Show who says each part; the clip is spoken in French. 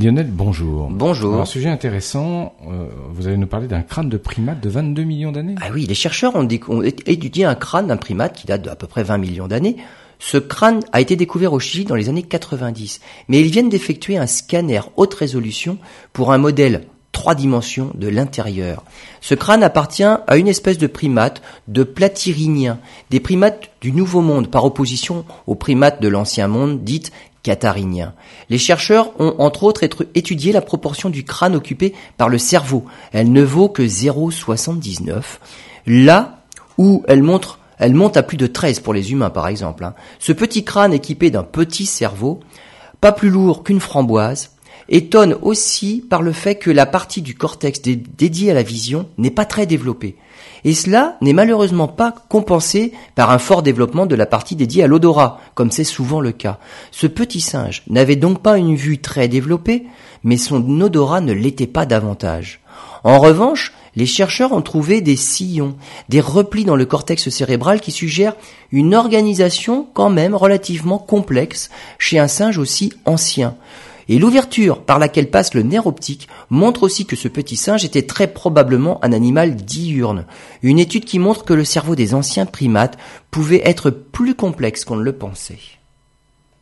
Speaker 1: Lionel, bonjour.
Speaker 2: Bonjour.
Speaker 1: un sujet intéressant, euh, vous allez nous parler d'un crâne de primate de 22 millions d'années.
Speaker 2: Ah oui, les chercheurs ont, ont, étudié un crâne d'un primate qui date d'à peu près 20 millions d'années. Ce crâne a été découvert au Chili dans les années 90, mais ils viennent d'effectuer un scanner haute résolution pour un modèle trois dimensions de l'intérieur. Ce crâne appartient à une espèce de primate de platyriniens, des primates du Nouveau Monde par opposition aux primates de l'Ancien Monde dites cathariniens. Les chercheurs ont entre autres étudié la proportion du crâne occupé par le cerveau. Elle ne vaut que 0,79. Là où elle monte à plus de 13 pour les humains par exemple. Hein. Ce petit crâne équipé d'un petit cerveau, pas plus lourd qu'une framboise, étonne aussi par le fait que la partie du cortex dédiée à la vision n'est pas très développée. Et cela n'est malheureusement pas compensé par un fort développement de la partie dédiée à l'odorat, comme c'est souvent le cas. Ce petit singe n'avait donc pas une vue très développée, mais son odorat ne l'était pas davantage. En revanche, les chercheurs ont trouvé des sillons, des replis dans le cortex cérébral qui suggèrent une organisation quand même relativement complexe chez un singe aussi ancien. Et l'ouverture par laquelle passe le nerf optique montre aussi que ce petit singe était très probablement un animal diurne. Une étude qui montre que le cerveau des anciens primates pouvait être plus complexe qu'on ne le pensait.